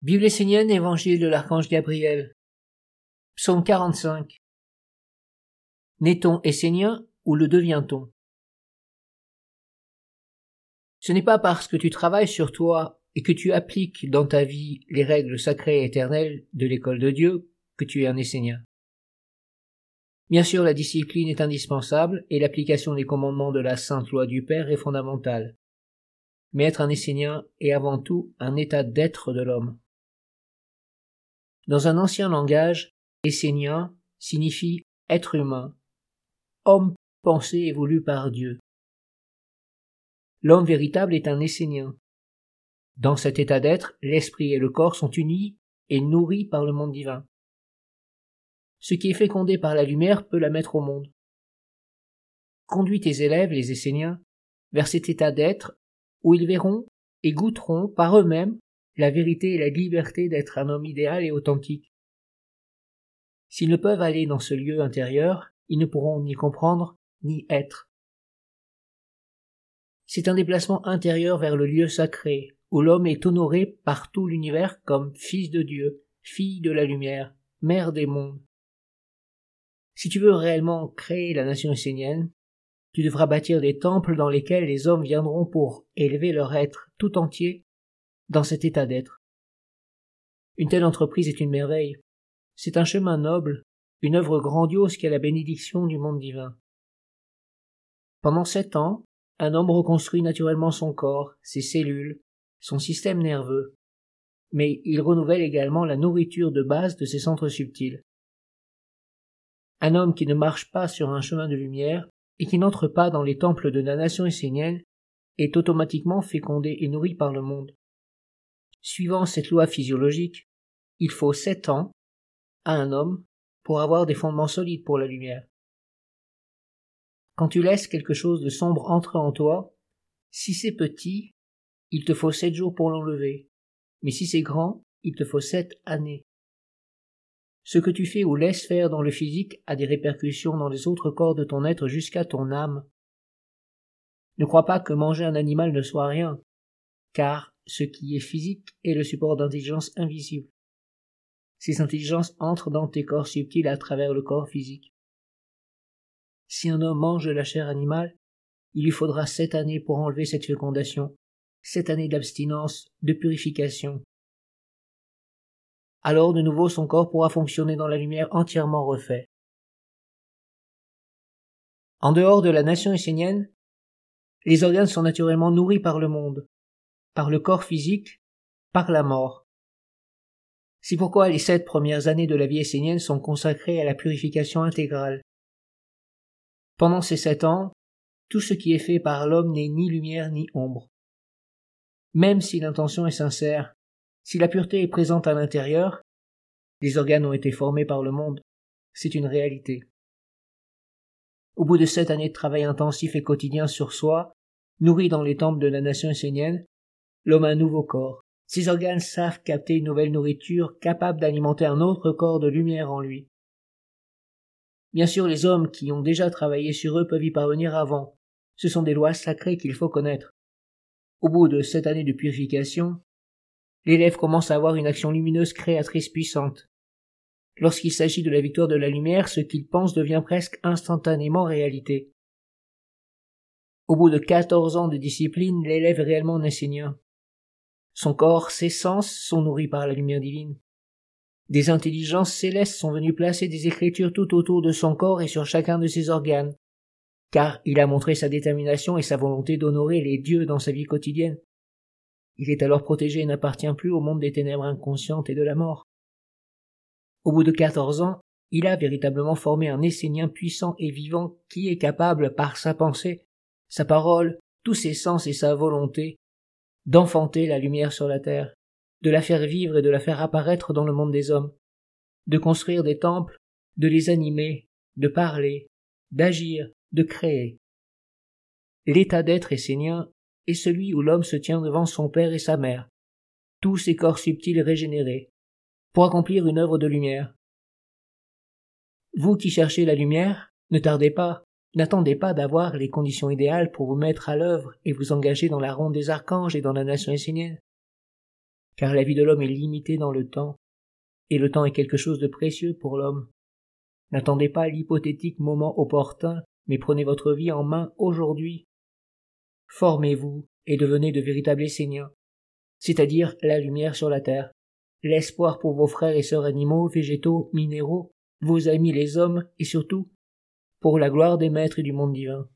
Bible essénienne, Évangile de l'archange Gabriel. Psaume 45. N'est-on essénien ou le devient-on? Ce n'est pas parce que tu travailles sur toi et que tu appliques dans ta vie les règles sacrées et éternelles de l'école de Dieu que tu es un essénien. Bien sûr, la discipline est indispensable et l'application des commandements de la sainte loi du Père est fondamentale. Mais être un essénien est avant tout un état d'être de l'homme. Dans un ancien langage, essénien signifie être humain, homme pensé et voulu par Dieu. L'homme véritable est un essénien. Dans cet état d'être, l'esprit et le corps sont unis et nourris par le monde divin. Ce qui est fécondé par la lumière peut la mettre au monde. Conduis tes élèves, les esséniens, vers cet état d'être où ils verront et goûteront par eux-mêmes la vérité et la liberté d'être un homme idéal et authentique. S'ils ne peuvent aller dans ce lieu intérieur, ils ne pourront ni comprendre ni être. C'est un déplacement intérieur vers le lieu sacré, où l'homme est honoré par tout l'univers comme fils de Dieu, fille de la lumière, mère des mondes. Si tu veux réellement créer la nation essénienne, tu devras bâtir des temples dans lesquels les hommes viendront pour élever leur être tout entier dans cet état d'être. Une telle entreprise est une merveille. C'est un chemin noble, une œuvre grandiose qui a la bénédiction du monde divin. Pendant sept ans, un homme reconstruit naturellement son corps, ses cellules, son système nerveux, mais il renouvelle également la nourriture de base de ses centres subtils. Un homme qui ne marche pas sur un chemin de lumière et qui n'entre pas dans les temples de la nation essénienne est automatiquement fécondé et nourri par le monde. Suivant cette loi physiologique, il faut sept ans à un homme pour avoir des fondements solides pour la lumière. Quand tu laisses quelque chose de sombre entrer en toi, si c'est petit, il te faut sept jours pour l'enlever, mais si c'est grand, il te faut sept années. Ce que tu fais ou laisses faire dans le physique a des répercussions dans les autres corps de ton être jusqu'à ton âme. Ne crois pas que manger un animal ne soit rien, car ce qui est physique est le support d'intelligence invisible. Ces intelligences entrent dans tes corps subtils à travers le corps physique. Si un homme mange la chair animale, il lui faudra sept années pour enlever cette fécondation, sept années d'abstinence, de purification. Alors de nouveau son corps pourra fonctionner dans la lumière entièrement refait. En dehors de la nation essénienne, les organes sont naturellement nourris par le monde par le corps physique, par la mort. C'est pourquoi les sept premières années de la vie essénienne sont consacrées à la purification intégrale. Pendant ces sept ans, tout ce qui est fait par l'homme n'est ni lumière ni ombre. Même si l'intention est sincère, si la pureté est présente à l'intérieur, les organes ont été formés par le monde, c'est une réalité. Au bout de sept années de travail intensif et quotidien sur soi, nourri dans les temples de la nation essénienne, l'homme a un nouveau corps. Ses organes savent capter une nouvelle nourriture capable d'alimenter un autre corps de lumière en lui. Bien sûr, les hommes qui ont déjà travaillé sur eux peuvent y parvenir avant. Ce sont des lois sacrées qu'il faut connaître. Au bout de sept années de purification, l'élève commence à avoir une action lumineuse créatrice puissante. Lorsqu'il s'agit de la victoire de la lumière, ce qu'il pense devient presque instantanément réalité. Au bout de quatorze ans de discipline, l'élève est réellement enseignant. Son corps, ses sens sont nourris par la lumière divine. Des intelligences célestes sont venues placer des écritures tout autour de son corps et sur chacun de ses organes, car il a montré sa détermination et sa volonté d'honorer les dieux dans sa vie quotidienne. Il est alors protégé et n'appartient plus au monde des ténèbres inconscientes et de la mort. Au bout de quatorze ans, il a véritablement formé un essénien puissant et vivant qui est capable, par sa pensée, sa parole, tous ses sens et sa volonté, d'enfanter la lumière sur la terre, de la faire vivre et de la faire apparaître dans le monde des hommes, de construire des temples, de les animer, de parler, d'agir, de créer. L'état d'être essénien est celui où l'homme se tient devant son père et sa mère, tous ses corps subtils régénérés, pour accomplir une œuvre de lumière. Vous qui cherchez la lumière, ne tardez pas, N'attendez pas d'avoir les conditions idéales pour vous mettre à l'œuvre et vous engager dans la ronde des archanges et dans la nation essénienne. car la vie de l'homme est limitée dans le temps, et le temps est quelque chose de précieux pour l'homme. N'attendez pas l'hypothétique moment opportun, mais prenez votre vie en main aujourd'hui. Formez-vous et devenez de véritables Esséniens, c'est-à-dire la lumière sur la terre, l'espoir pour vos frères et sœurs animaux, végétaux, minéraux, vos amis les hommes, et surtout pour la gloire des maîtres et du monde divin.